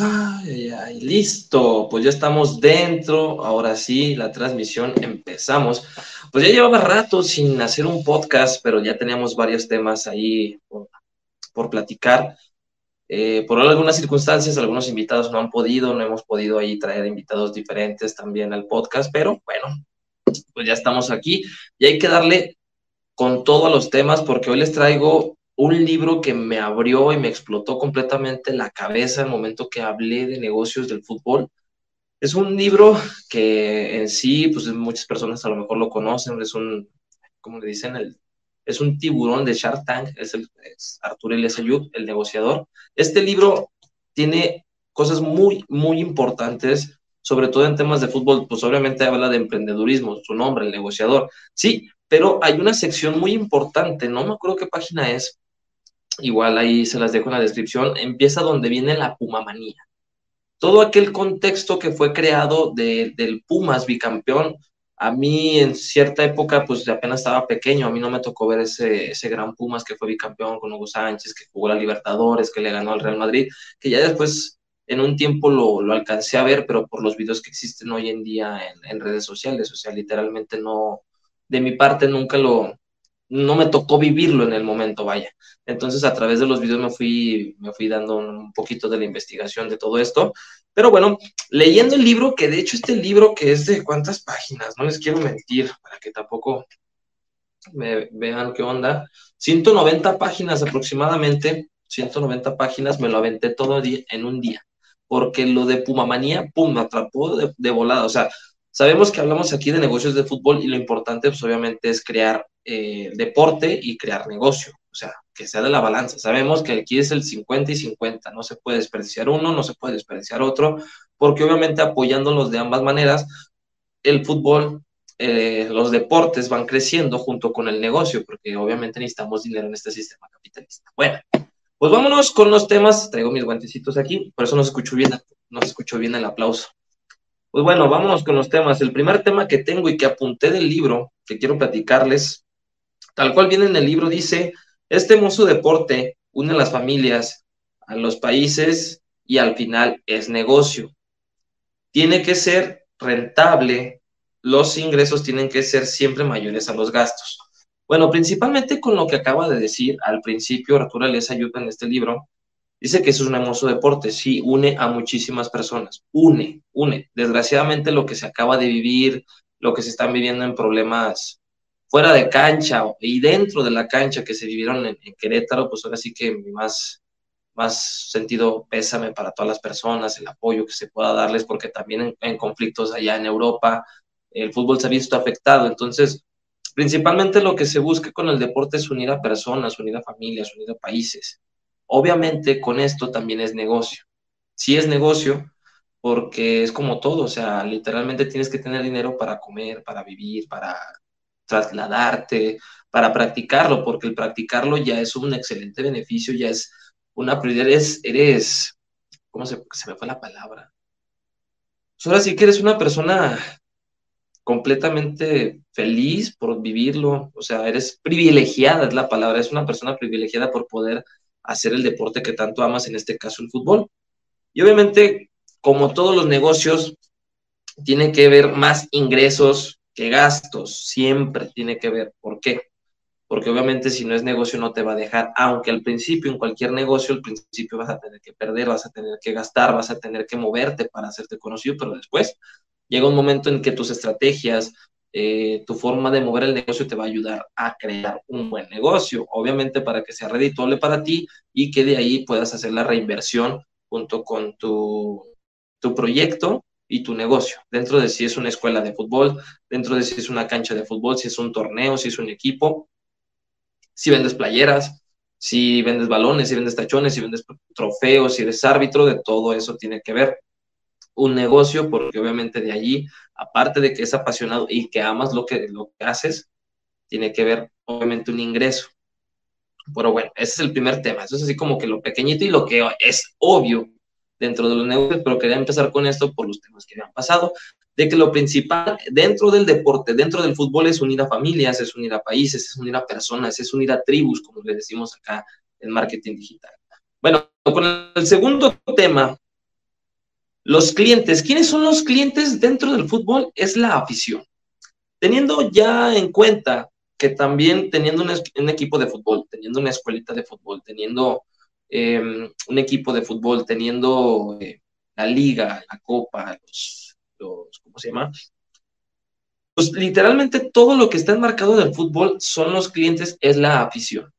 Ay, ay, listo, pues ya estamos dentro, ahora sí, la transmisión empezamos. Pues ya llevaba rato sin hacer un podcast, pero ya teníamos varios temas ahí por, platicar. Eh, por algunas circunstancias, algunos invitados no han podido, no hemos podido ahí traer invitados diferentes también al podcast, pero bueno, pues ya estamos aquí y hay que darle con todo a los temas porque hoy les traigo un libro que me abrió y me explotó completamente la cabeza el momento que hablé de negocios del fútbol. Es un libro que en sí, pues muchas personas a lo mejor lo conocen, es un, como le dicen, el, es un tiburón de Shark Tank, es, el, es Arturo Ayub, el negociador. Este libro tiene cosas muy, muy importantes, sobre todo en temas de fútbol, pues obviamente habla de emprendedurismo, su nombre, el negociador. Sí, pero hay una sección muy importante, no me acuerdo qué página es, igual ahí se las dejo en la descripción, empieza donde viene la pumamanía. Todo aquel contexto que fue creado del Pumas bicampeón, a mí en cierta época, pues apenas estaba pequeño, a mí no me tocó ver ese, ese gran Pumas que fue bicampeón con Hugo Sánchez, que jugó la Libertadores, que le ganó al Real Madrid, que ya después en un tiempo lo, lo alcancé a ver, pero por los videos que existen hoy en día en, en redes sociales, o sea, literalmente no, de mi parte nunca lo, no me tocó vivirlo en el momento, vaya. Entonces, a través de los videos me fui, me fui dando un poquito de la investigación de todo esto. Pero bueno, leyendo el libro, que de hecho este libro que es de cuántas páginas, no les quiero mentir, para que tampoco me vean qué onda. 190 páginas aproximadamente, 190 páginas, me lo aventé todo en un día, porque lo de Pumamanía, pum, me atrapó de, de volada. O sea, sabemos que hablamos aquí de negocios de fútbol y lo importante, pues obviamente, es crear eh, deporte y crear negocio, o sea, que sea de la balanza. Sabemos que aquí es el 50 y 50, no se puede desperdiciar uno, no se puede desperdiciar otro, porque obviamente apoyándolos de ambas maneras, el fútbol, eh, los deportes van creciendo junto con el negocio, porque obviamente necesitamos dinero en este sistema capitalista. Bueno, pues vámonos con los temas, traigo mis guantecitos aquí, por eso no se escucho bien, no se escuchó bien el aplauso. Pues bueno, vámonos con los temas. El primer tema que tengo y que apunté del libro que quiero platicarles Tal cual viene en el libro, dice, este hermoso deporte une a las familias, a los países y al final es negocio. Tiene que ser rentable, los ingresos tienen que ser siempre mayores a los gastos. Bueno, principalmente con lo que acaba de decir al principio Arturo les ayuda en este libro, dice que es un hermoso deporte, sí, une a muchísimas personas, une, une. Desgraciadamente lo que se acaba de vivir, lo que se están viviendo en problemas fuera de cancha y dentro de la cancha que se vivieron en, Querétaro, pues ahora sí que mi más, más sentido pésame para todas las personas, el apoyo que se pueda darles, porque también en, conflictos allá en Europa el fútbol se ha visto afectado. Entonces, principalmente lo que se busca con el deporte es unir a personas, unir a familias, unir a países. Obviamente con esto también es negocio. Sí es negocio porque es como todo, o sea, literalmente tienes que tener dinero para comer, para vivir, para trasladarte, para practicarlo, porque el practicarlo ya es un excelente beneficio, ya es una prioridad, eres, eres ¿cómo se, se me fue la palabra? Pues ahora sí que eres una persona completamente feliz por vivirlo, o sea, eres privilegiada, es la palabra, es una persona privilegiada por poder hacer el deporte que tanto amas, en este caso el fútbol. Y obviamente, como todos los negocios, tiene que ver más ingresos que gastos, siempre tiene que ver. ¿Por qué? Porque obviamente si no es negocio no te va a dejar, aunque al principio, en cualquier negocio, al principio vas a tener que perder, vas a tener que gastar, vas a tener que moverte para hacerte conocido, pero después llega un momento en que tus estrategias, eh, tu forma de mover el negocio te va a ayudar a crear un buen negocio, obviamente para que sea redituable para ti y que de ahí puedas hacer la reinversión junto con tu, tu proyecto y tu negocio, dentro de si es una escuela de fútbol, dentro de si es una cancha de fútbol, si es un torneo, si es un equipo, si vendes playeras, si vendes balones, si vendes tachones, si vendes trofeos, si eres árbitro, de todo eso tiene que ver un negocio, porque obviamente de allí, aparte de que es apasionado y que amas lo que, lo que haces, tiene que ver obviamente un ingreso. Pero bueno, ese es el primer tema. Eso es así como que lo pequeñito y lo que es obvio dentro de los negocios, pero quería empezar con esto por los temas que me han pasado, de que lo principal dentro del deporte, dentro del fútbol es unir a familias, es unir a países, es unir a personas, es unir a tribus, como le decimos acá en marketing digital. Bueno, con el segundo tema Los clientes, ¿quiénes son los clientes dentro del fútbol? Es la afición. Teniendo ya en cuenta que también teniendo un, equipo de fútbol, teniendo una escuelita de fútbol, teniendo em, un equipo de fútbol, teniendo eh, la liga, la copa, los, los, ¿cómo se llama? Pues literalmente todo lo que está enmarcado del fútbol son los clientes, es la afición.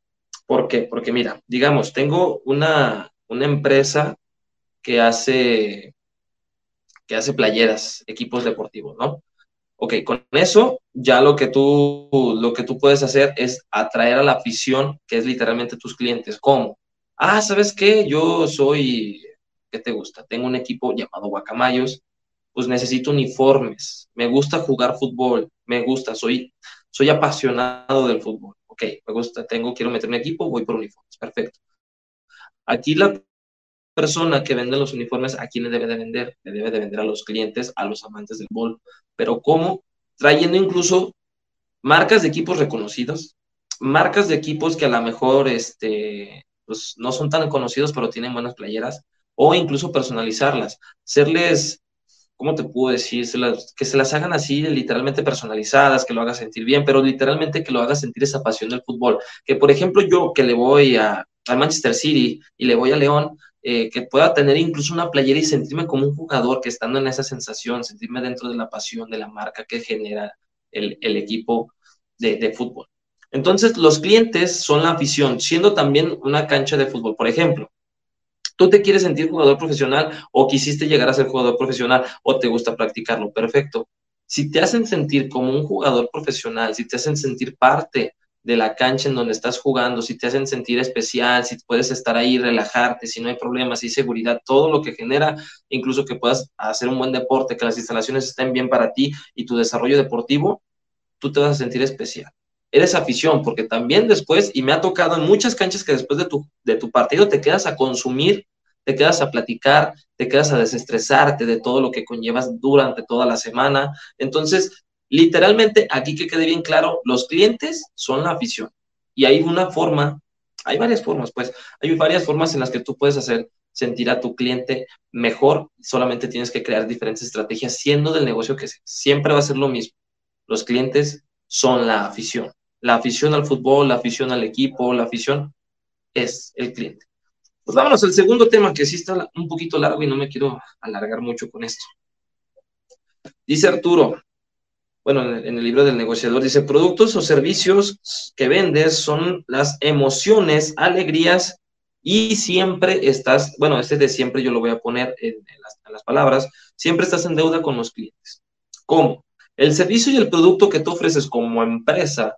¿Por qué? Porque mira, digamos, tengo una, una empresa que hace, que hace playeras, equipos deportivos, ¿no? Ok, con eso ya lo que tú, lo que tú puedes hacer es atraer a la afición, que es literalmente tus clientes. ¿Cómo? Ah, ¿sabes qué? Yo soy, ¿qué te gusta? Tengo un equipo llamado Guacamayos, pues necesito uniformes, me gusta jugar fútbol, me gusta, soy, soy apasionado del fútbol. Ok, me gusta, tengo, quiero meter un equipo, voy por uniformes, perfecto. Aquí la persona que vende los uniformes, ¿a quién le debe de vender? Le debe de vender a los clientes, a los amantes del fútbol. Pero ¿cómo? Trayendo incluso marcas de equipos reconocidos, marcas de equipos que a lo mejor este, pues, no son tan conocidos, pero tienen buenas playeras, o incluso personalizarlas, serles, ¿cómo te puedo decir? que se las hagan así, literalmente personalizadas, que lo haga sentir bien, pero literalmente que lo haga sentir esa pasión del fútbol. Que, por ejemplo, yo que le voy a, a Manchester City y le voy a León, eh, que pueda tener incluso una playera y sentirme como un jugador que estando en esa sensación, sentirme dentro de la pasión de la marca que genera el, equipo de, de, fútbol. Entonces, los clientes son la afición, siendo también una cancha de fútbol. Por ejemplo, tú te quieres sentir jugador profesional o quisiste llegar a ser jugador profesional o te gusta practicarlo, perfecto. Si te hacen sentir como un jugador profesional, si te hacen sentir parte de la cancha en donde estás jugando, si te hacen sentir especial, si puedes estar ahí, relajarte, si no hay problemas, si hay seguridad, todo lo que genera, incluso que puedas hacer un buen deporte, que las instalaciones estén bien para ti y tu desarrollo deportivo, tú te vas a sentir especial. Eres afición, porque también después, y me ha tocado en muchas canchas que después de tu, de tu partido te quedas a consumir, te quedas a platicar, te quedas a desestresarte de todo lo que conllevas durante toda la semana. Entonces, Literalmente, aquí que quede bien claro, los clientes son la afición. Y hay una forma, hay varias formas, pues, hay varias formas en las que tú puedes hacer sentir a tu cliente mejor, solamente tienes que crear diferentes estrategias, siendo del negocio que siempre va a ser lo mismo. Los clientes son la afición. La afición al fútbol, la afición al equipo, la afición es el cliente. Pues vámonos al segundo tema que sí está un poquito largo y no me quiero alargar mucho con esto. Dice Arturo, bueno, en el libro del negociador dice, productos o servicios que vendes son las emociones, alegrías y siempre estás, bueno, este de siempre yo lo voy a poner en, las, palabras, siempre estás en deuda con los clientes. ¿Cómo? El servicio y el producto que tú ofreces como empresa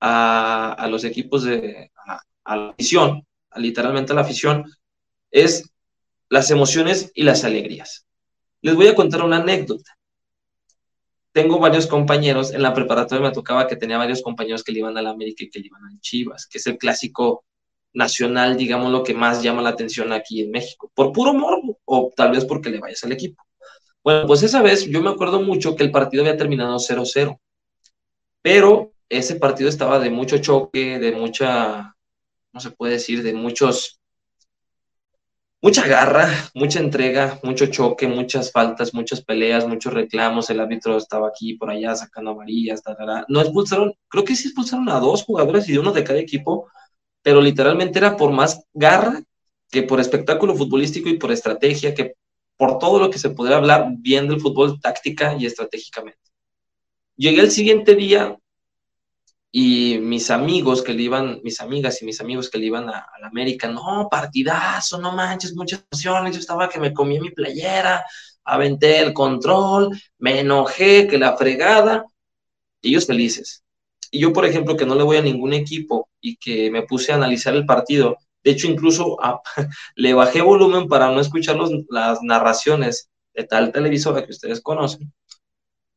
a, los equipos de, a, la afición, literalmente a la afición, es las emociones y las alegrías. Les voy a contar una anécdota tengo varios compañeros, en la preparatoria me tocaba que tenía varios compañeros que le iban a la América y que le iban a Chivas, que es el clásico nacional, digamos, lo que más llama la atención aquí en México, por puro morbo o tal vez porque le vayas al equipo. Bueno, pues esa vez yo me acuerdo mucho que el partido había terminado 0-0, pero ese partido estaba de mucho choque, de mucha, no se puede decir, de muchos mucha garra, mucha entrega, mucho choque, muchas faltas, muchas peleas, muchos reclamos. El árbitro estaba aquí por allá sacando amarillas. No expulsaron, creo que sí expulsaron a dos jugadores y uno de cada equipo, pero literalmente era por más garra que por espectáculo futbolístico y por estrategia, que por todo lo que se podría hablar bien del fútbol táctica y estratégicamente. Llegué el siguiente día y mis amigos que le iban, mis amigas y mis amigos que le iban a, la América, no, partidazo, no manches, muchas emociones, yo estaba que me comí mi playera, aventé el control, me enojé, que la fregada, ellos felices. Y yo, por ejemplo, que no le voy a ningún equipo y que me puse a analizar el partido, de hecho, incluso le bajé volumen para no escuchar las narraciones de tal televisora que ustedes conocen.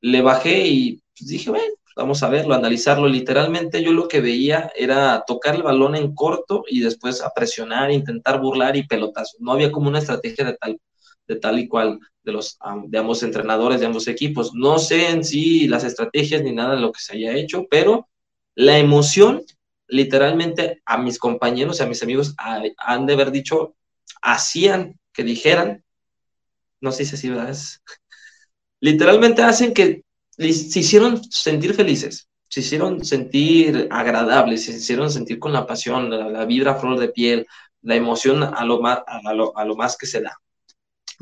Le bajé y pues, dije, bueno, vamos a verlo, analizarlo. Literalmente yo lo que veía era tocar el balón en corto y después a presionar, intentar burlar y pelotazo. No había como una estrategia de tal, de tal y cual de los de ambos entrenadores, de ambos equipos. No sé en sí las estrategias ni nada de lo que se haya hecho, pero la emoción, literalmente a mis compañeros y a mis amigos han de haber dicho, hacían que dijeran, no sé si así, ¿verdad? literalmente hacen que se hicieron sentir felices, se hicieron sentir agradables, se hicieron sentir con la pasión, la, vibra flor de piel, la emoción a lo, más, a, lo, a lo más que se da.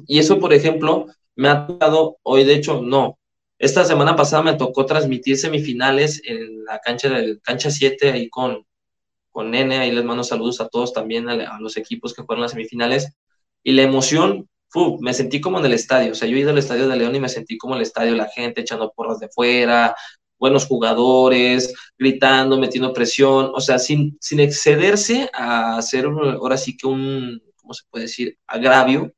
Y eso, por ejemplo, me ha tocado hoy, de hecho, no. Esta semana pasada me tocó transmitir semifinales en la cancha del cancha 7 ahí con, con Nene, ahí les mando saludos a todos también, a, los equipos que fueron las semifinales. Y la emoción, me sentí como en el estadio. O sea, yo he ido al estadio de León y me sentí como en el estadio, la gente echando porras de fuera, buenos jugadores, gritando, metiendo presión, o sea, sin, sin excederse a hacer ahora sí que un, ¿cómo se puede decir?, agravio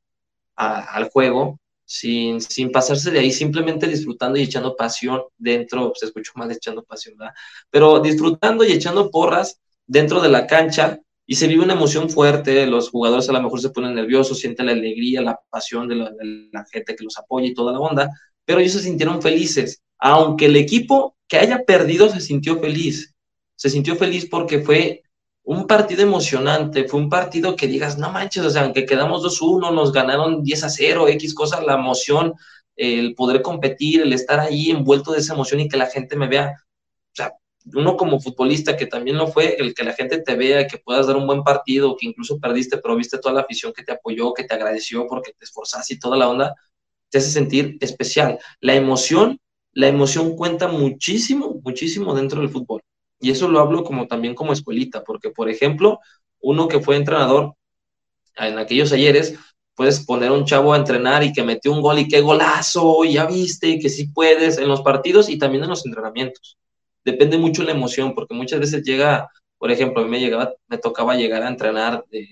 al juego, sin, sin pasarse de ahí, simplemente disfrutando y echando pasión dentro, se escuchó más echando pasión, ¿verdad? Pero disfrutando y echando porras dentro de la cancha y se vive una emoción fuerte, los jugadores a lo mejor se ponen nerviosos, sienten la alegría, la pasión de la, gente que los apoya y toda la onda, pero ellos se sintieron felices, aunque el equipo que haya perdido se sintió feliz, se sintió feliz porque fue un partido emocionante, fue un partido que digas, no manches, o sea, aunque quedamos 2-1, nos ganaron 10 a 0, X cosas, la emoción, el poder competir, el estar ahí envuelto de esa emoción y que la gente me vea, uno como futbolista que también lo fue, el que la gente te vea, que puedas dar un buen partido, que incluso perdiste, pero viste toda la afición que te apoyó, que te agradeció porque te esforzaste y toda la onda, te hace sentir especial. La emoción, la emoción cuenta muchísimo, muchísimo dentro del fútbol. Y eso lo hablo como también como escuelita, porque por ejemplo, uno que fue entrenador en aquellos ayeres, puedes poner a un chavo a entrenar y que metió un gol y qué golazo, y ya viste, que sí puedes en los partidos y también en los entrenamientos. Depende mucho la emoción, porque muchas veces llega, por ejemplo, a mí me, llegaba, me tocaba llegar a entrenar de,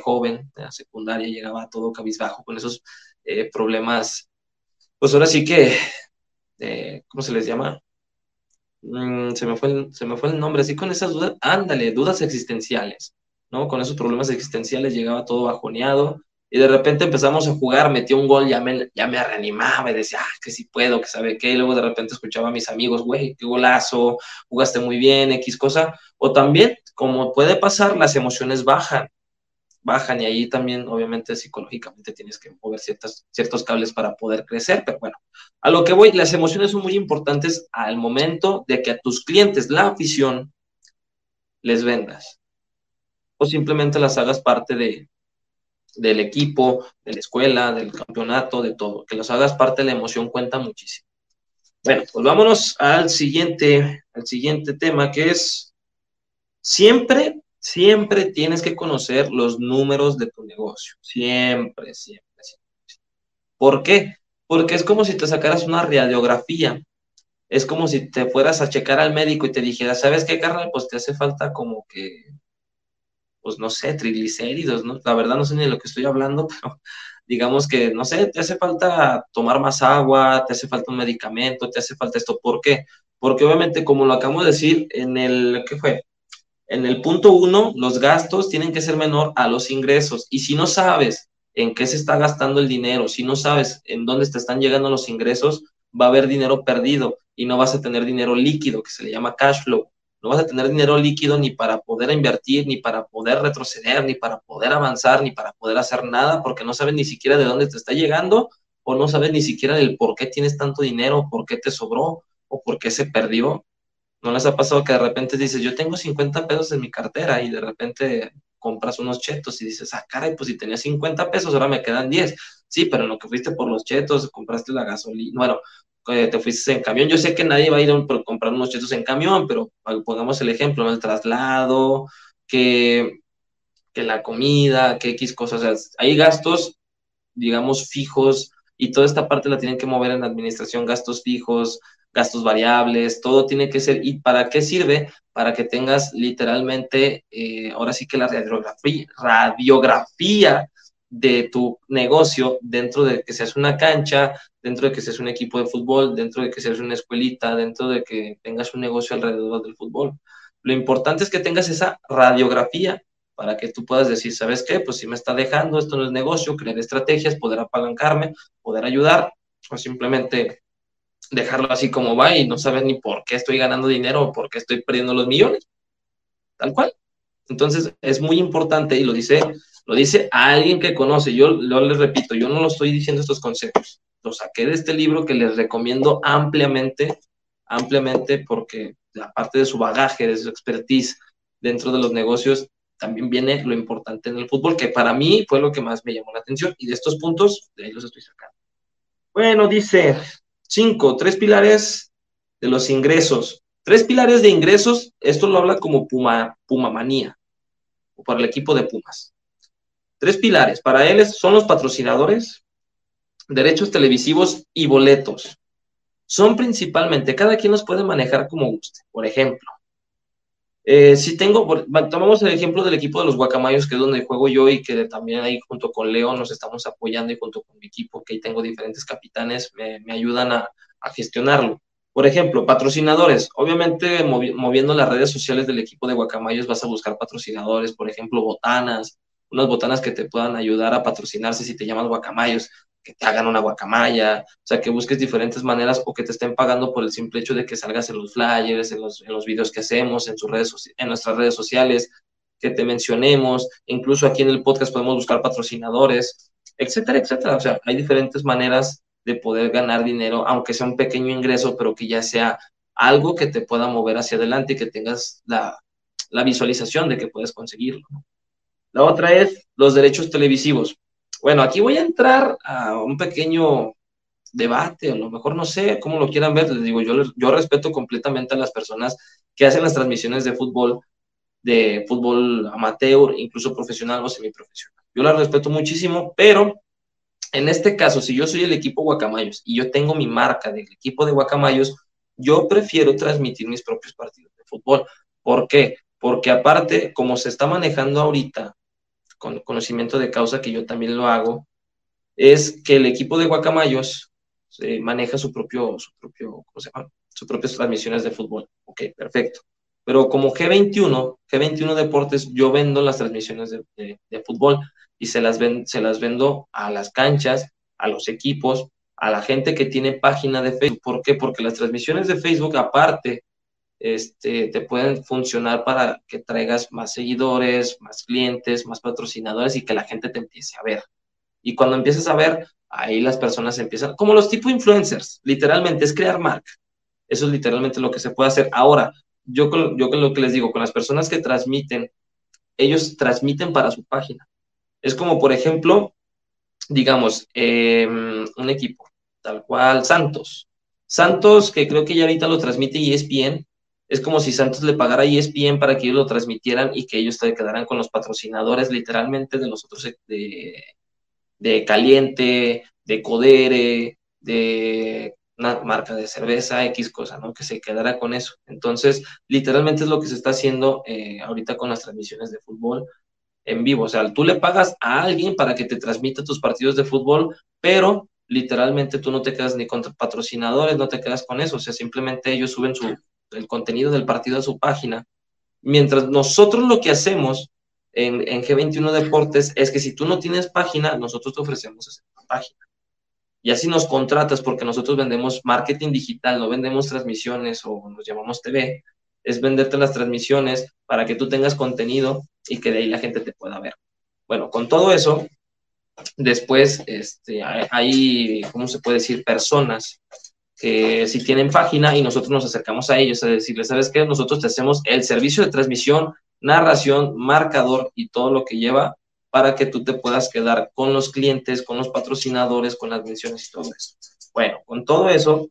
joven, de la secundaria, llegaba todo cabizbajo con esos eh, problemas, pues ahora sí que, eh, ¿cómo se les llama? Mm, se, me fue el, se me fue el nombre, así con esas dudas, ándale, dudas existenciales, ¿no? Con esos problemas existenciales llegaba todo bajoneado y de repente empezamos a jugar, metió un gol, ya me, ya me reanimaba y decía, ah, que sí puedo, que sabe qué, y luego de repente escuchaba a mis amigos, güey, qué golazo, jugaste muy bien, X cosa, o también, como puede pasar, las emociones bajan, bajan y ahí también obviamente psicológicamente tienes que mover ciertos cables para poder crecer, pero bueno, a lo que voy, las emociones son muy importantes al momento de que a tus clientes, la afición, les vendas o simplemente las hagas parte de, del equipo, de la escuela, del campeonato, de todo, que los hagas parte de la emoción cuenta muchísimo. Bueno, pues vámonos al siguiente, al siguiente tema que es siempre siempre tienes que conocer los números de tu negocio. Siempre, siempre, siempre. ¿Por qué? Porque es como si te sacaras una radiografía. Es como si te fueras a checar al médico y te dijera, ¿sabes qué, carnal? Pues te hace falta como que, pues no sé, triglicéridos, ¿no? La verdad no sé ni de lo que estoy hablando, pero digamos que, no sé, te hace falta tomar más agua, te hace falta un medicamento, te hace falta esto. ¿Por qué? Porque obviamente, como lo acabo de decir en el, ¿qué fue? En el punto uno, los gastos tienen que ser menor a los ingresos. Y si no sabes en qué se está gastando el dinero, si no sabes en dónde te están llegando los ingresos, va a haber dinero perdido y no vas a tener dinero líquido, que se le llama cash flow. No vas a tener dinero líquido ni para poder invertir, ni para poder retroceder, ni para poder avanzar, ni para poder hacer nada, porque no sabes ni siquiera de dónde te está llegando o no sabes ni siquiera del por qué tienes tanto dinero, por qué te sobró o por qué se perdió. ¿No les ha pasado que de repente dices, yo tengo 50 pesos en mi cartera y de repente compras unos chetos y dices, ah, caray, pues si tenía 50 pesos, ahora me quedan 10. Sí, pero en lo que fuiste por los chetos, compraste la gasolina, bueno, te fuiste en camión. Yo sé que nadie va a ir a comprar unos chetos en camión, pero pongamos el ejemplo, el traslado, que, que la comida, que X cosas. Hay gastos, digamos, fijos y toda esta parte la tienen que mover en la administración, gastos fijos, gastos variables, todo tiene que ser. ¿Y para qué sirve? Para que tengas literalmente, eh, ahora sí que la radiografía, radiografía de tu negocio dentro de que seas una cancha, dentro de que seas un equipo de fútbol, dentro de que seas una escuelita, dentro de que tengas un negocio alrededor del fútbol. Lo importante es que tengas esa radiografía para que tú puedas decir, ¿sabes qué? Pues si me está dejando, esto no es negocio, crear estrategias, poder apalancarme, poder ayudar, o simplemente dejarlo así como va y no saber ni por qué estoy ganando dinero o por qué estoy perdiendo los millones. Tal cual. Entonces, es muy importante y lo dice, lo dice alguien que conoce. Yo, yo les repito, yo no lo estoy diciendo estos consejos. Lo saqué de este libro que les recomiendo ampliamente, ampliamente, porque aparte de su bagaje, de su expertise dentro de los negocios, también viene lo importante en el fútbol, que para mí fue lo que más me llamó la atención. Y de estos puntos, de ahí los estoy sacando. Bueno, dice cinco, tres pilares de los ingresos. Tres pilares de ingresos, esto lo habla como Puma, Puma Manía, o para el equipo de Pumas. Tres pilares, para él son los patrocinadores, derechos televisivos y boletos. Son principalmente, cada quien los puede manejar como guste. Por ejemplo, eh, si tengo, tomamos el ejemplo del equipo de los Guacamayos, que es donde juego yo y que también ahí junto con Leo nos estamos apoyando y junto con mi equipo, que ahí tengo diferentes capitanes, me, ayudan a gestionarlo. Por ejemplo, patrocinadores. Obviamente, moviendo las redes sociales del equipo de Guacamayos vas a buscar patrocinadores, por ejemplo, botanas, unas botanas que te puedan ayudar a patrocinarse si te llamas Guacamayos, que te hagan una guacamaya, o sea, que busques diferentes maneras o que te estén pagando por el simple hecho de que salgas en los flyers, en los, videos que hacemos, en, sus redes, en nuestras redes sociales, que te mencionemos, incluso aquí en el podcast podemos buscar patrocinadores, etcétera, etcétera. O sea, hay diferentes maneras de poder ganar dinero, aunque sea un pequeño ingreso, pero que ya sea algo que te pueda mover hacia adelante y que tengas la, visualización de que puedes conseguirlo. La otra es los derechos televisivos. Bueno, aquí voy a entrar a un pequeño debate, a lo mejor no sé cómo lo quieran ver, les digo, yo, yo respeto completamente a las personas que hacen las transmisiones de fútbol, de fútbol amateur, incluso profesional o semiprofesional. Yo las respeto muchísimo, pero en este caso, si yo soy el equipo Guacamayos y yo tengo mi marca del equipo de Guacamayos, yo prefiero transmitir mis propios partidos de fútbol. ¿Por qué? Porque aparte, como se está manejando ahorita, con conocimiento de causa que yo también lo hago, es que el equipo de Guacamayos se maneja su propio, su propio, ¿cómo se llama? Sus propias transmisiones de fútbol. Ok, perfecto. Pero como G21, G21 Deportes, yo vendo las transmisiones de, de fútbol y se las, se las vendo a las canchas, a los equipos, a la gente que tiene página de Facebook. ¿Por qué? Porque las transmisiones de Facebook, aparte, este, te pueden funcionar para que traigas más seguidores, más clientes, más patrocinadores y que la gente te empiece a ver. Y cuando empiezas a ver, ahí las personas empiezan, como los tipo influencers, literalmente es crear marca. Eso es literalmente lo que se puede hacer. Ahora, yo, yo lo que les digo, con las personas que transmiten, ellos transmiten para su página. Es como, por ejemplo, digamos, em, un equipo, tal cual Santos. Santos, que creo que ya ahorita lo transmite ESPN, es como si Santos le pagara a ESPN para que ellos lo transmitieran y que ellos se quedaran con los patrocinadores literalmente de los otros, de, de Caliente, de Codere, de una marca de cerveza, X cosa, ¿no? Que se quedara con eso. Entonces, literalmente es lo que se está haciendo eh, ahorita con las transmisiones de fútbol en vivo. O sea, tú le pagas a alguien para que te transmita tus partidos de fútbol, pero literalmente tú no te quedas ni con patrocinadores, no te quedas con eso. O sea, simplemente ellos suben su, el contenido del partido a su página. Mientras nosotros lo que hacemos en, en G21 Deportes es que si tú no tienes página, nosotros te ofrecemos esa página. Y así nos contratas porque nosotros vendemos marketing digital, no vendemos transmisiones o nos llamamos TV, es venderte las transmisiones para que tú tengas contenido y que de ahí la gente te pueda ver. Bueno, con todo eso, después este, hay, ¿cómo se puede decir? Personas que si tienen página y nosotros nos acercamos a ellos a decirles, ¿sabes qué? Nosotros te hacemos el servicio de transmisión, narración, marcador y todo lo que lleva para que tú te puedas quedar con los clientes, con los patrocinadores, con las menciones y todo eso. Bueno, con todo eso,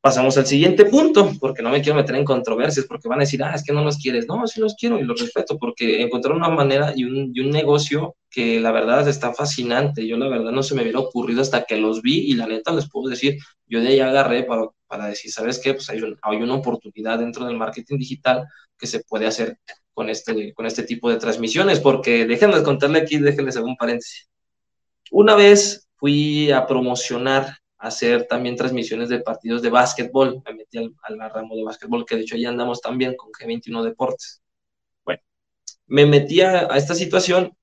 pasamos al siguiente punto, porque no me quiero meter en controversias, porque van a decir, ah, es que no los quieres. No, sí los quiero y los respeto, porque encontraron una manera y un, y un, negocio que la verdad está fascinante. Yo la verdad no se me hubiera ocurrido hasta que los vi y la neta les puedo decir, yo de ahí agarré para, para decir, ¿sabes qué? Pues hay, hay una oportunidad dentro del marketing digital que se puede hacer con este, con este tipo de transmisiones, porque déjenme contarle aquí, déjenles un paréntesis. Una vez fui a promocionar hacer también transmisiones de partidos de básquetbol. Me metí al, ramo de básquetbol, que de hecho ya andamos también con G21 Deportes. Bueno, me metí a, esta situación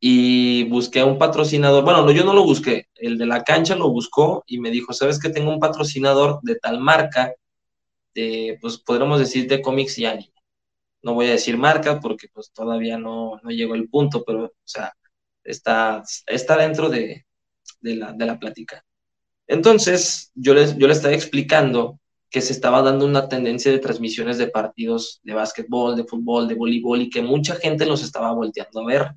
y busqué a un patrocinador. Bueno, no, yo no lo busqué, el de la cancha lo buscó y me dijo, ¿sabes que tengo un patrocinador de tal marca, de, pues podríamos decir de cómics y anime? No voy a decir marca porque pues todavía no, no llegó el punto, pero o sea, está, está dentro de, de, la, de la plática. Entonces, yo les, yo les estaba explicando que se estaba dando una tendencia de transmisiones de partidos de básquetbol, de fútbol, de voleibol y que mucha gente los estaba volteando a ver.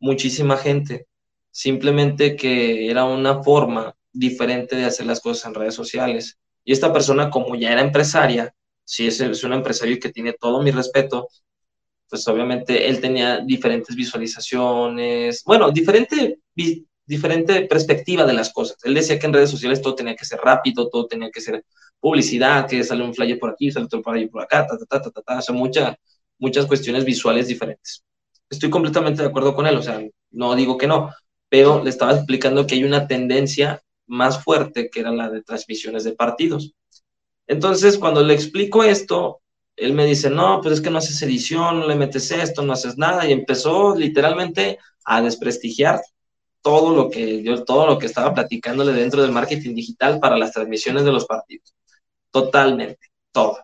Muchísima gente. Simplemente que era una forma diferente de hacer las cosas en redes sociales. Y esta persona, como ya era empresaria, si es, un empresario que tiene todo mi respeto, pues obviamente él tenía diferentes visualizaciones, bueno, diferente, diferente perspectiva de las cosas. Él decía que en redes sociales todo tenía que ser rápido, todo tenía que ser publicidad, que sale un flyer por aquí, sale otro ahí por acá, ta, ta, ta, ta, ta, o muchas cuestiones visuales diferentes. Estoy completamente de acuerdo con él, o sea, no digo que no, pero le estaba explicando que hay una tendencia más fuerte que era la de transmisiones de partidos. Entonces, cuando le explico esto, él me dice, no, pues es que no haces edición, no le metes esto, no haces nada, y empezó literalmente a desprestigiar todo lo que yo, todo lo que estaba platicándole dentro del marketing digital para las transmisiones de los partidos. Totalmente, todo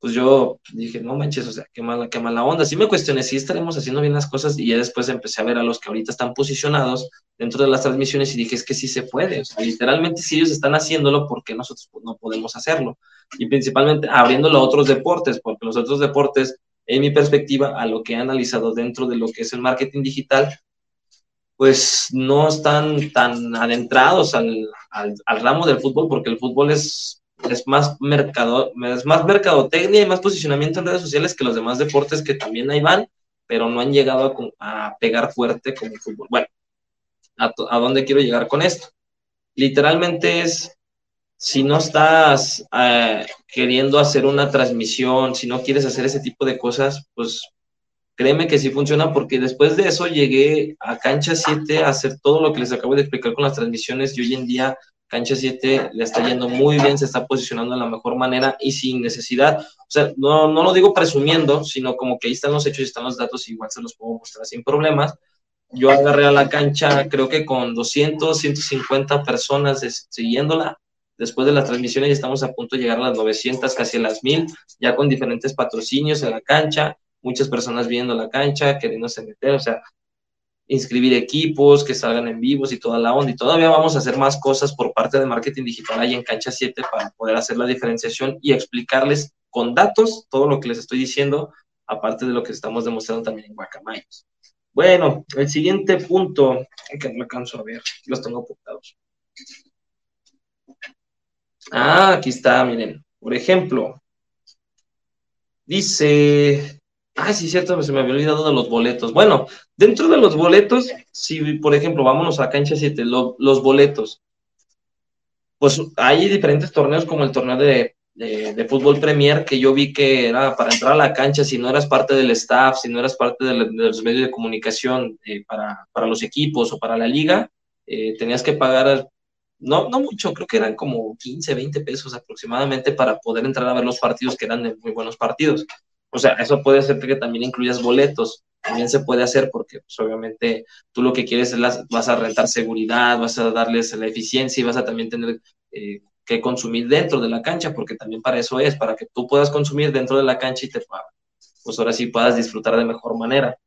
pues yo dije, no manches, o sea, qué mala, qué mala onda. Sí me cuestioné si estaremos haciendo bien las cosas y ya después empecé a ver a los que ahorita están posicionados dentro de las transmisiones y dije, es que sí se puede, o sea, literalmente si ellos están haciéndolo, ¿por qué nosotros no podemos hacerlo? Y principalmente abriéndolo a otros deportes, porque los otros deportes, en mi perspectiva, a lo que he analizado dentro de lo que es el marketing digital, pues no están tan adentrados al, al, al ramo del fútbol, porque el fútbol es es más mercado, es más mercadotecnia y más posicionamiento en redes sociales que los demás deportes que también ahí van, pero no han llegado a, pegar fuerte como el fútbol. Bueno, ¿a, dónde quiero llegar con esto? Literalmente es, si no estás eh, queriendo hacer una transmisión, si no quieres hacer ese tipo de cosas, pues créeme que sí funciona porque después de eso llegué a Cancha 7 a hacer todo lo que les acabo de explicar con las transmisiones y hoy en día Cancha 7 le está yendo muy bien, se está posicionando de la mejor manera y sin necesidad. O sea, no, no lo digo presumiendo, sino como que ahí están los hechos y están los datos, igual se los puedo mostrar sin problemas. Yo agarré a la cancha, creo que con 200, 150 personas siguiéndola. Después de las transmisiones estamos a punto de llegar a las 900, casi a las 1000, ya con diferentes patrocinios en la cancha, muchas personas viendo la cancha, queriéndose meter, o sea, inscribir equipos, que salgan en vivos y toda la onda. Y todavía vamos a hacer más cosas por parte de marketing digital ahí en Cancha 7 para poder hacer la diferenciación y explicarles con datos todo lo que les estoy diciendo, aparte de lo que estamos demostrando también en Guacamayos. Bueno, el siguiente punto, que no alcanzo a ver, los tengo apuntados. Ah, aquí está, miren. Por ejemplo, dice Ah, sí, cierto, se me había olvidado de los boletos. Bueno, dentro de los boletos, si por ejemplo, vámonos a cancha 7, los boletos, pues hay diferentes torneos como el torneo de, fútbol Premier que yo vi que era para entrar a la cancha, si no eras parte del staff, si no eras parte de, los medios de comunicación eh, para, los equipos o para la liga, eh, tenías que pagar, no, no mucho, creo que eran como 15, 20 pesos aproximadamente para poder entrar a ver los partidos que eran de muy buenos partidos. O sea, eso puede ser que también incluyas boletos, también se puede hacer porque pues, obviamente tú lo que quieres es las, vas a rentar seguridad, vas a darles la eficiencia y vas a también tener eh, que consumir dentro de la cancha, porque también para eso es, para que tú puedas consumir dentro de la cancha y te pues ahora sí puedas disfrutar de mejor manera.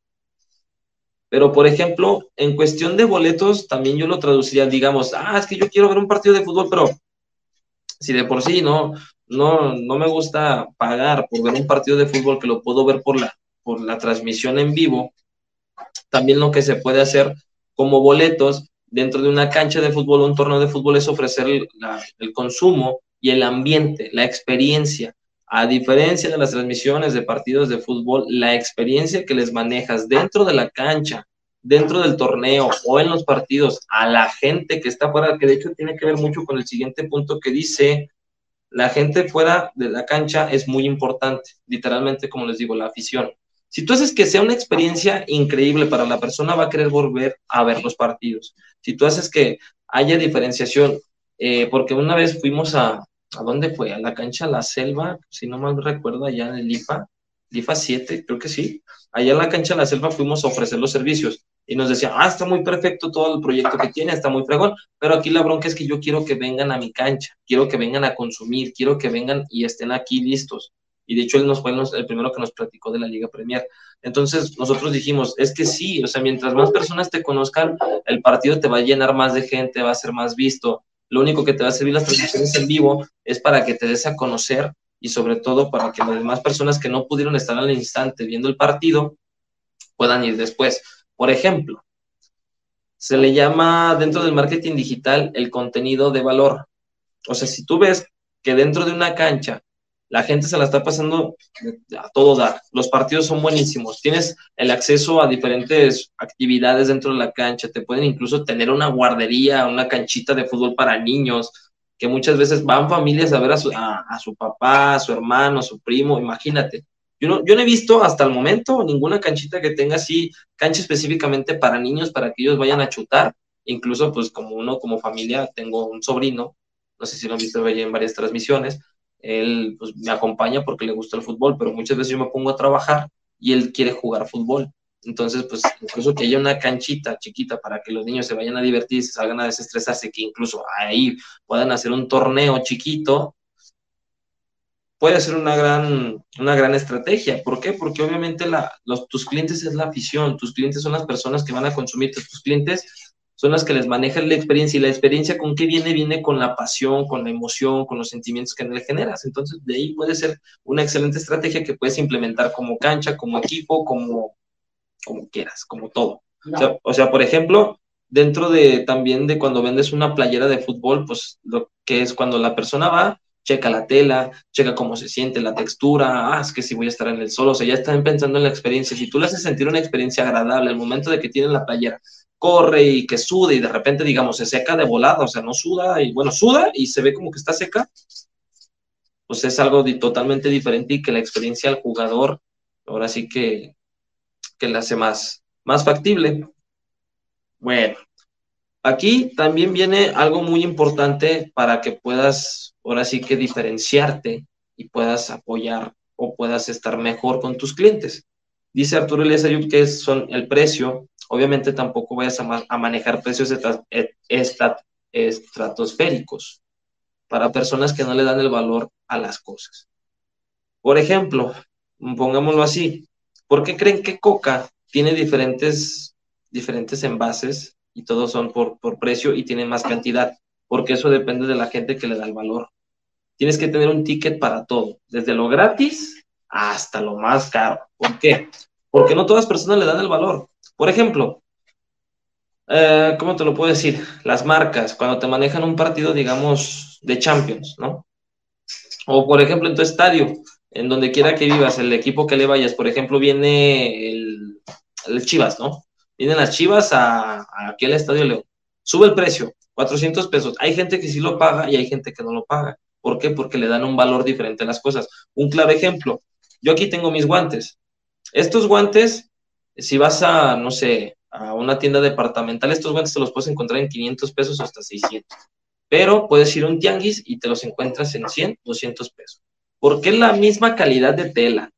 Pero, por ejemplo, en cuestión de boletos, también yo lo traduciría, digamos, ah, es que yo quiero ver un partido de fútbol, pero si de por sí no, no, no me gusta pagar por ver un partido de fútbol que lo puedo ver por la, por la transmisión en vivo. También lo que se puede hacer como boletos dentro de una cancha de fútbol o un torneo de fútbol es ofrecer el, consumo y el ambiente, la experiencia. A diferencia de las transmisiones de partidos de fútbol, la experiencia que les manejas dentro de la cancha, dentro del torneo o en los partidos a la gente que está fuera, que de hecho tiene que ver mucho con el siguiente punto que dice la gente fuera de la cancha es muy importante, literalmente, como les digo, la afición. Si tú haces que sea una experiencia increíble para la persona, va a querer volver a ver los partidos. Si tú haces que haya diferenciación, eh, porque una vez fuimos a, ¿a dónde fue? A la cancha La Selva, si no mal recuerdo, allá en el IFA, IFA 7, creo que sí. Allá en la cancha La Selva fuimos a ofrecer los servicios y nos decía, ah, está muy perfecto todo el proyecto que tiene, está muy fregón, pero aquí la bronca es que yo quiero que vengan a mi cancha, quiero que vengan a consumir, quiero que vengan y estén aquí listos. y de hecho él nos fue el primero que nos platicó de la Liga Premier. Entonces nosotros dijimos, es que sí, o sea, mientras más personas te conozcan, el partido te va a llenar más de gente, va a ser más visto. Lo único que te va a servir las transmisiones en vivo es para que te des a conocer y sobre todo para que las demás personas que no pudieron estar al instante viendo el partido puedan ir después. Por ejemplo, se le llama dentro del marketing digital el contenido de valor. O sea, si tú ves que dentro de una cancha la gente se la está pasando a todo dar. Los partidos son buenísimos. Tienes el acceso a diferentes actividades dentro de la cancha. Te pueden incluso tener una guardería, una canchita de fútbol para niños, que muchas veces van familias a ver a su, a, su papá, a su hermano, a su primo. Imagínate. Yo no, yo he visto hasta el momento ninguna canchita que tenga así, cancha específicamente para niños, para que ellos vayan a chutar. Incluso, pues como uno, como familia, tengo un sobrino, no sé si lo han visto en varias transmisiones, él pues, me acompaña porque le gusta el fútbol, pero muchas veces yo me pongo a trabajar y él quiere jugar fútbol. Entonces, pues incluso que haya una canchita chiquita para que los niños se vayan a divertir, se salgan a desestresarse, que incluso ahí puedan hacer un torneo chiquito, puede ser una gran, una gran estrategia. ¿Por qué? Porque obviamente los, tus clientes es la afición, tus clientes son las personas que van a consumir, tus clientes son las que les manejan la experiencia y la experiencia con qué viene, viene con la pasión, con la emoción, con los sentimientos que le generas. Entonces, de ahí puede ser una excelente estrategia que puedes implementar como cancha, como equipo, como, como quieras, como todo. O, sea, por ejemplo, dentro de también de cuando vendes una playera de fútbol, pues lo que es cuando la persona va, checa la tela, checa cómo se siente, la textura, ah, es que si voy a estar en el sol, o sea, ya están pensando en la experiencia. Si tú le haces sentir una experiencia agradable al momento de que tienen la playera, corre y que sude y de repente, digamos, se seca de volada, o sea, no suda y bueno, suda y se ve como que está seca, pues es algo totalmente diferente y que la experiencia al jugador ahora sí que, que la hace más, más factible. Bueno, aquí también viene algo muy importante para que puedas ahora sí que diferenciarte y puedas apoyar o puedas estar mejor con tus clientes. Dice Arturo Ayub que son el precio, obviamente tampoco vayas a, manejar precios estratosféricos para personas que no le dan el valor a las cosas. Por ejemplo, pongámoslo así, ¿por qué creen que Coca tiene diferentes, diferentes envases y todos son por, por precio y tienen más cantidad? Porque eso depende de la gente que le da el valor. Tienes que tener un ticket para todo, desde lo gratis hasta lo más caro. ¿Por qué? Porque no todas las personas le dan el valor. Por ejemplo, eh, ¿cómo te lo puedo decir? Las marcas, cuando te manejan un partido, digamos, de Champions, ¿no? O por ejemplo, en tu estadio, en donde quiera que vivas, el equipo que le vayas, por ejemplo, viene el, Chivas, ¿no? Vienen las Chivas a, a aquel estadio León. Sube el precio, 400 pesos. Hay gente que sí lo paga y hay gente que no lo paga. ¿Por qué? Porque le dan un valor diferente a las cosas. Un claro ejemplo, yo aquí tengo mis guantes. Estos guantes si vas a, no sé, a una tienda departamental, estos guantes te los puedes encontrar en 500 pesos hasta 600. Pero puedes ir a un tianguis y te los encuentras en 100, 200 pesos. Porque es la misma calidad de tela.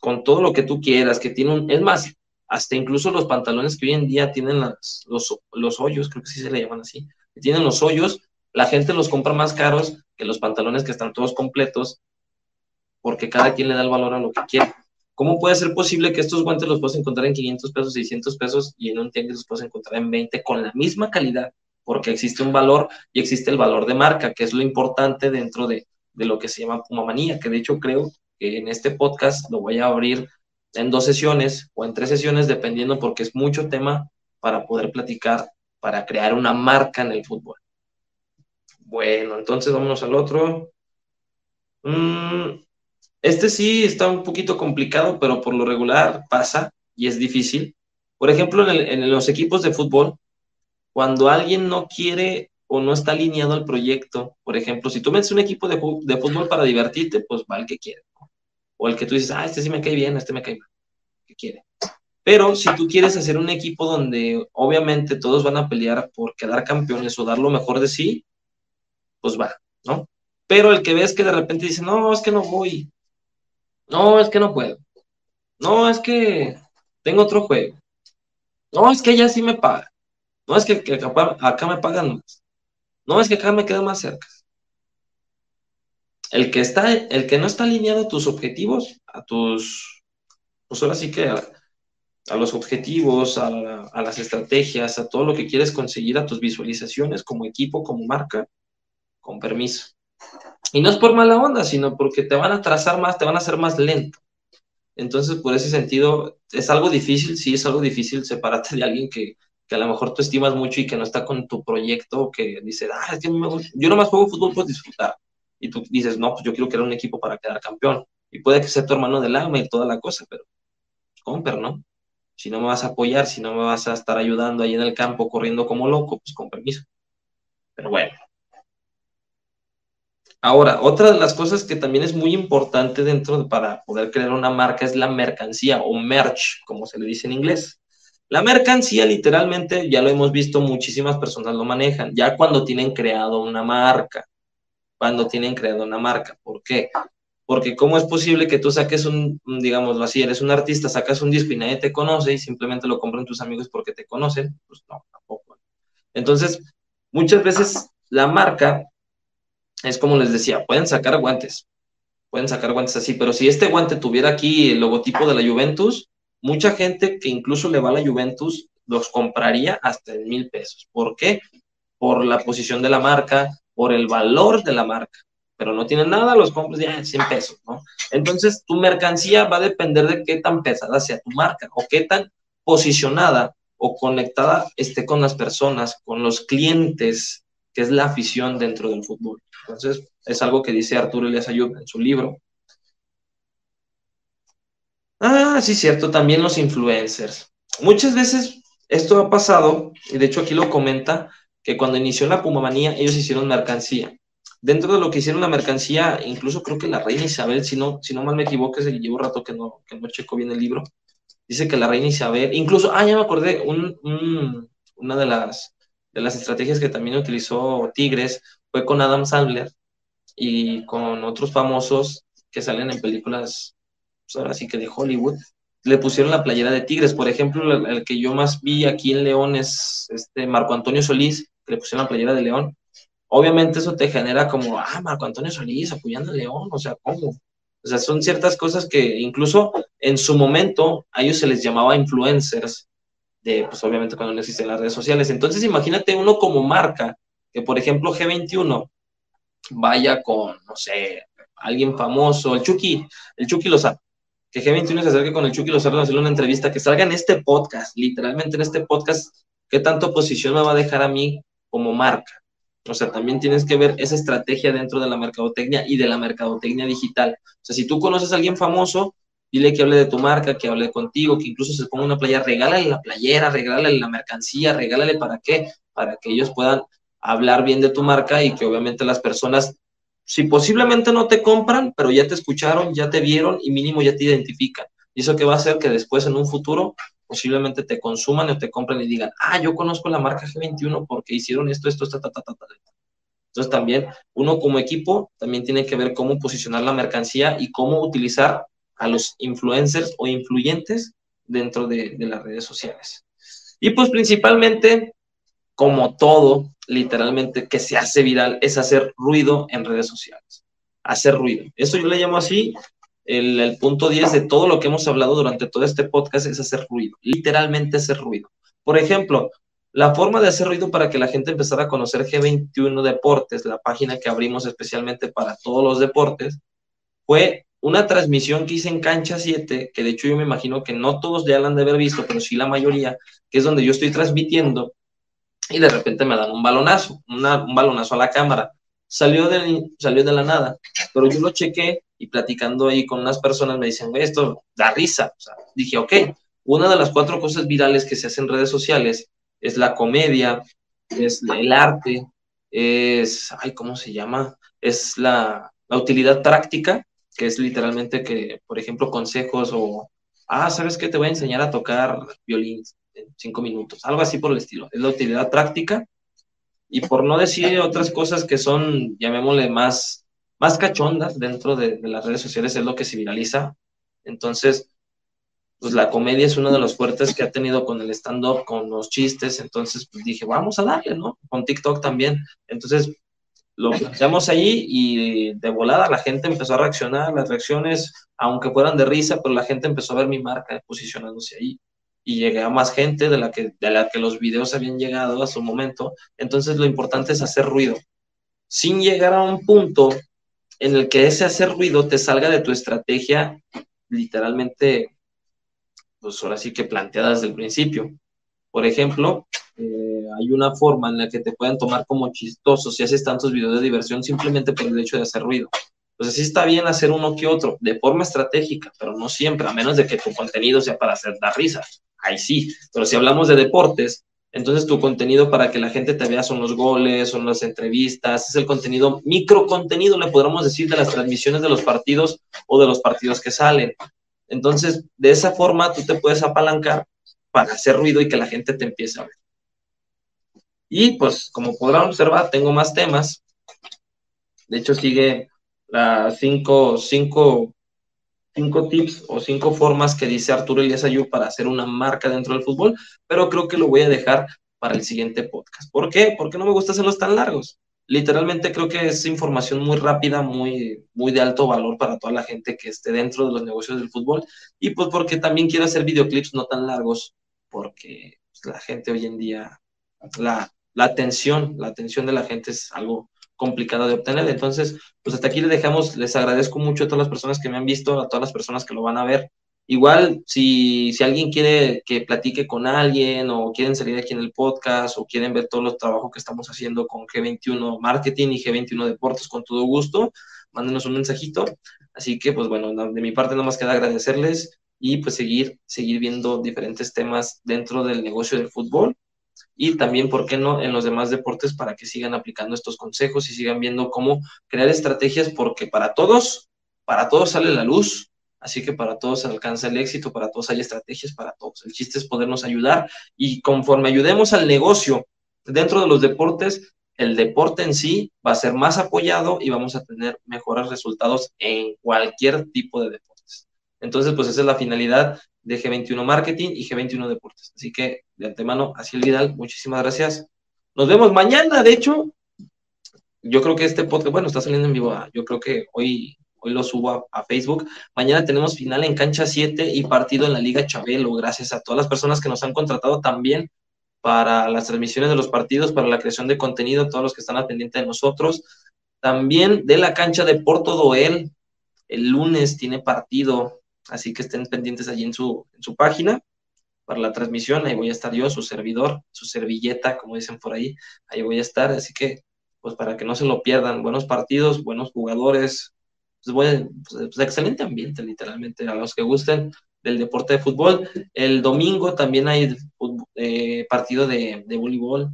Con todo lo que tú quieras, que tiene un... Es más, hasta incluso los pantalones que hoy en día tienen los, los hoyos, creo que sí se le llaman así, tienen los hoyos, la gente los compra más caros que los pantalones que están todos completos, porque cada quien le da el valor a lo que quiere. ¿Cómo puede ser posible que estos guantes los puedas encontrar en 500 pesos, 600 pesos y en un tianguis los puedas encontrar en 20 con la misma calidad? Porque existe un valor y existe el valor de marca, que es lo importante dentro de, lo que se llama Pumamanía, que de hecho creo que en este podcast lo voy a abrir en dos sesiones o en tres sesiones, dependiendo, porque es mucho tema para poder platicar, para crear una marca en el fútbol. Bueno, entonces vámonos al otro. Mm, este sí está un poquito complicado, pero por lo regular pasa y es difícil. Por ejemplo, en, los equipos de fútbol, cuando alguien no quiere o no está alineado al proyecto, por ejemplo, si tú metes un equipo de, fútbol para divertirte, pues va el que quiere. O el que tú dices, ah, este sí me cae bien, este me cae mal, que quiere. Pero si tú quieres hacer un equipo donde obviamente todos van a pelear por quedar campeones o dar lo mejor de sí, pues va, ¿no? Pero el que ves que de repente dice, no, es que no voy, no, es que no puedo. No, es que tengo otro juego. No, es que ella sí me paga. No, es que, acá, me pagan más. No, es que acá me queda más cerca. El que está, el que no está alineado a tus objetivos, a tus, pues ahora sí que a, los objetivos, a, las estrategias, a todo lo que quieres conseguir, a tus visualizaciones como equipo, como marca, con permiso. Y no es por mala onda, sino porque te van a trazar más, te van a hacer más lento. Entonces, por ese sentido, es algo difícil, sí, es algo difícil separarte de alguien que, que a lo mejor tú estimas mucho y que no está con tu proyecto, que dice, ah, es que me gusta. yo nomás juego fútbol por disfrutar. Y tú dices, no, pues yo quiero crear un equipo para quedar campeón. Y puede que sea tu hermano del alma y toda la cosa, pero compra, ¿no? Si no me vas a apoyar, si no me vas a estar ayudando ahí en el campo corriendo como loco, pues con permiso. Pero bueno, Ahora, otra de las cosas que también es muy importante dentro de, para poder crear una marca es la mercancía o merch, como se le dice en inglés. La mercancía, literalmente, ya lo hemos visto, muchísimas personas lo manejan, ya cuando tienen creado una marca, cuando tienen creado una marca. ¿Por qué? Porque ¿cómo es posible que tú saques un, digámoslo así, eres un artista, sacas un disco y nadie te conoce y simplemente lo compran tus amigos porque te conocen? Pues no, tampoco. Entonces, muchas veces la marca es como les decía, pueden sacar guantes, pueden sacar guantes así, pero si este guante tuviera aquí el logotipo de la Juventus, mucha gente que incluso le va a la Juventus los compraría hasta en mil pesos. ¿Por qué? Por la posición de la marca, por el valor de la marca. Pero no tienen nada, los compras ya en 100 pesos, ¿no? Entonces, tu mercancía va a depender de qué tan pesada sea tu marca o qué tan posicionada o conectada esté con las personas, con los clientes, que es la afición dentro del fútbol. Entonces, es algo que dice Arturo Elias Ayub en su libro. Ah, sí, cierto, también los influencers. Muchas veces esto ha pasado, y de hecho aquí lo comenta, que cuando inició la Pumamanía ellos hicieron mercancía. Dentro de lo que hicieron la mercancía, incluso creo que la reina Isabel, si no, si no mal me equivoco, se llevo rato que no, que no checo bien el libro, dice que la reina Isabel, incluso, ah, ya me acordé, una de las, de las estrategias que también utilizó Tigres fue con Adam Sandler y con otros famosos que salen en películas, pues ahora sí que de Hollywood, le pusieron la playera de Tigres. Por ejemplo, el, que yo más vi aquí en León es este Marco Antonio Solís, que le pusieron la playera de León. Obviamente eso te genera como, ah, Marco Antonio Solís apoyando a León, o sea, ¿cómo? O sea, son ciertas cosas que incluso en su momento a ellos se les llamaba influencers, de, pues obviamente cuando no existen las redes sociales. Entonces imagínate uno como marca que, por ejemplo, G21 vaya con, no sé, alguien famoso, el Chucky, el Chucky Lozano, que G21 se acerque con el Chucky Lozano a hacerle una entrevista, que salga en este podcast, literalmente en este podcast, ¿qué tanto posición me va a dejar a mí como marca? O sea, también tienes que ver esa estrategia dentro de la mercadotecnia y de la mercadotecnia digital. O sea, si tú conoces a alguien famoso, dile que hable de tu marca, que hable contigo, que incluso se ponga una playera, regálale la playera, regálale la mercancía, regálale para qué, para que ellos puedan hablar bien de tu marca y que obviamente las personas, si posiblemente no te compran, pero ya te escucharon, ya te vieron y mínimo ya te identifican. Y eso que va a hacer que después en un futuro posiblemente te consuman o te compren y digan, ah, yo conozco la marca G21 porque hicieron esto, esto, ta, ta, ta, ta, ta. Entonces también uno como equipo también tiene que ver cómo posicionar la mercancía y cómo utilizar a los influencers o influyentes dentro de, de las redes sociales. Y pues principalmente, como todo, literalmente que se hace viral es hacer ruido en redes sociales. Hacer ruido. Eso yo le llamo así. El, punto 10 de todo lo que hemos hablado durante todo este podcast es hacer ruido. Literalmente hacer ruido. Por ejemplo, la forma de hacer ruido para que la gente empezara a conocer G21 Deportes, la página que abrimos especialmente para todos los deportes, fue una transmisión que hice en Cancha 7, que de hecho yo me imagino que no todos ya la han de haber visto, pero sí la mayoría, que es donde yo estoy transmitiendo y de repente me dan un balonazo, un balonazo a la cámara. Salió de, salió de la nada, pero yo lo chequé y platicando ahí con unas personas me dicen, esto da risa. dije, ok, una de las cuatro cosas virales que se hacen en redes sociales es la comedia, es el arte, es, ay, ¿cómo se llama? Es la, la utilidad práctica, que es literalmente que, por ejemplo, consejos o, ah, ¿sabes qué? Te voy a enseñar a tocar violín cinco minutos, algo así por el estilo. Es la utilidad práctica. Y por no decir otras cosas que son, llamémosle, más, más cachondas dentro de, las redes sociales, es lo que se viraliza. Entonces, pues la comedia es uno de los fuertes que ha tenido con el stand-up, con los chistes. Entonces, pues dije, vamos a darle, ¿no? Con TikTok también. Entonces, lo planteamos ahí y de volada la gente empezó a reaccionar, las reacciones, aunque fueran de risa, pero la gente empezó a ver mi marca posicionándose ahí y llegué a más gente de la que, de la que los videos habían llegado a su momento. Entonces lo importante es hacer ruido, sin llegar a un punto en el que ese hacer ruido te salga de tu estrategia literalmente, pues ahora sí que planteada desde el principio. Por ejemplo, eh, hay una forma en la que te pueden tomar como chistoso si haces tantos videos de diversión simplemente por el hecho de hacer ruido. Entonces sí está bien hacer uno que otro, de forma estratégica, pero no siempre, a menos de que tu contenido sea para hacer dar risa. Ahí sí, pero si hablamos de deportes, entonces tu contenido para que la gente te vea son los goles, son las entrevistas, es el contenido, micro contenido, le podríamos decir, de las transmisiones de los partidos o de los partidos que salen. Entonces, de esa forma tú te puedes apalancar para hacer ruido y que la gente te empiece a ver. Y pues, como podrán observar, tengo más temas. De hecho, sigue las cinco, cinco, cinco tips o cinco formas que dice Arturo Elías Ayú para hacer una marca dentro del fútbol, pero creo que lo voy a dejar para el siguiente podcast. ¿Por qué? Porque no me gusta hacerlos tan largos. Literalmente creo que es información muy rápida, muy, muy de alto valor para toda la gente que esté dentro de los negocios del fútbol. Y pues porque también quiero hacer videoclips no tan largos, porque pues, la gente hoy en día, la, la atención, la atención de la gente es algo complicado de obtener. Entonces, pues hasta aquí les dejamos, les agradezco mucho a todas las personas que me han visto, a todas las personas que lo van a ver. Igual, si, si alguien quiere que platique con alguien o quieren salir aquí en el podcast o quieren ver todos los trabajos que estamos haciendo con G21 Marketing y G21 Deportes, con todo gusto, mándenos un mensajito. Así que, pues bueno, de mi parte nada más queda agradecerles y pues seguir, seguir viendo diferentes temas dentro del negocio del fútbol y también, ¿por qué no?, en los demás deportes para que sigan aplicando estos consejos y sigan viendo cómo crear estrategias, porque para todos, para todos sale la luz, así que para todos se alcanza el éxito, para todos hay estrategias, para todos. El chiste es podernos ayudar y conforme ayudemos al negocio dentro de los deportes, el deporte en sí va a ser más apoyado y vamos a tener mejores resultados en cualquier tipo de deportes. Entonces, pues esa es la finalidad de G21 Marketing y G21 Deportes. Así que de antemano, así el Vidal, muchísimas gracias. Nos vemos mañana, de hecho, yo creo que este podcast, bueno, está saliendo en vivo, ah, yo creo que hoy, hoy lo subo a, Facebook. Mañana tenemos final en cancha 7 y partido en la Liga Chabelo, gracias a todas las personas que nos han contratado también para las transmisiones de los partidos, para la creación de contenido, todos los que están al pendiente de nosotros. También de la cancha de Porto Doel, el lunes tiene partido así que estén pendientes allí en su, en su página para la transmisión, ahí voy a estar yo, su servidor, su servilleta, como dicen por ahí, ahí voy a estar, así que pues para que no se lo pierdan, buenos partidos, buenos jugadores, pues, pues, excelente ambiente literalmente, a los que gusten del deporte de fútbol. El domingo también hay eh, partido de, de voleibol,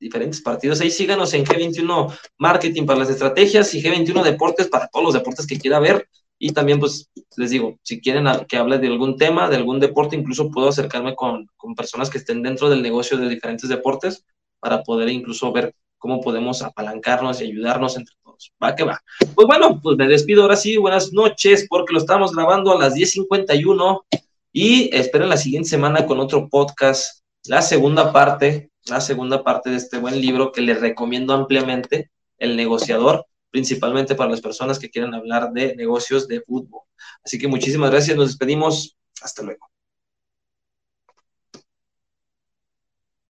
diferentes partidos. Ahí síganos en G21 Marketing para las estrategias y G21 Deportes para todos los deportes que quiera ver. Y también, pues, les digo, si quieren que hable de algún tema, de algún deporte, incluso puedo acercarme con, con personas que estén dentro del negocio de diferentes deportes para poder incluso ver cómo podemos apalancarnos y ayudarnos entre todos. Va que va. Pues bueno, pues me despido ahora sí. Buenas noches, porque lo estamos grabando a las 10.51 y esperen la siguiente semana con otro podcast, la segunda parte, la segunda parte de este buen libro que les recomiendo ampliamente, El negociador principalmente para las personas que quieren hablar de negocios de fútbol. Así que muchísimas gracias, nos despedimos, hasta luego.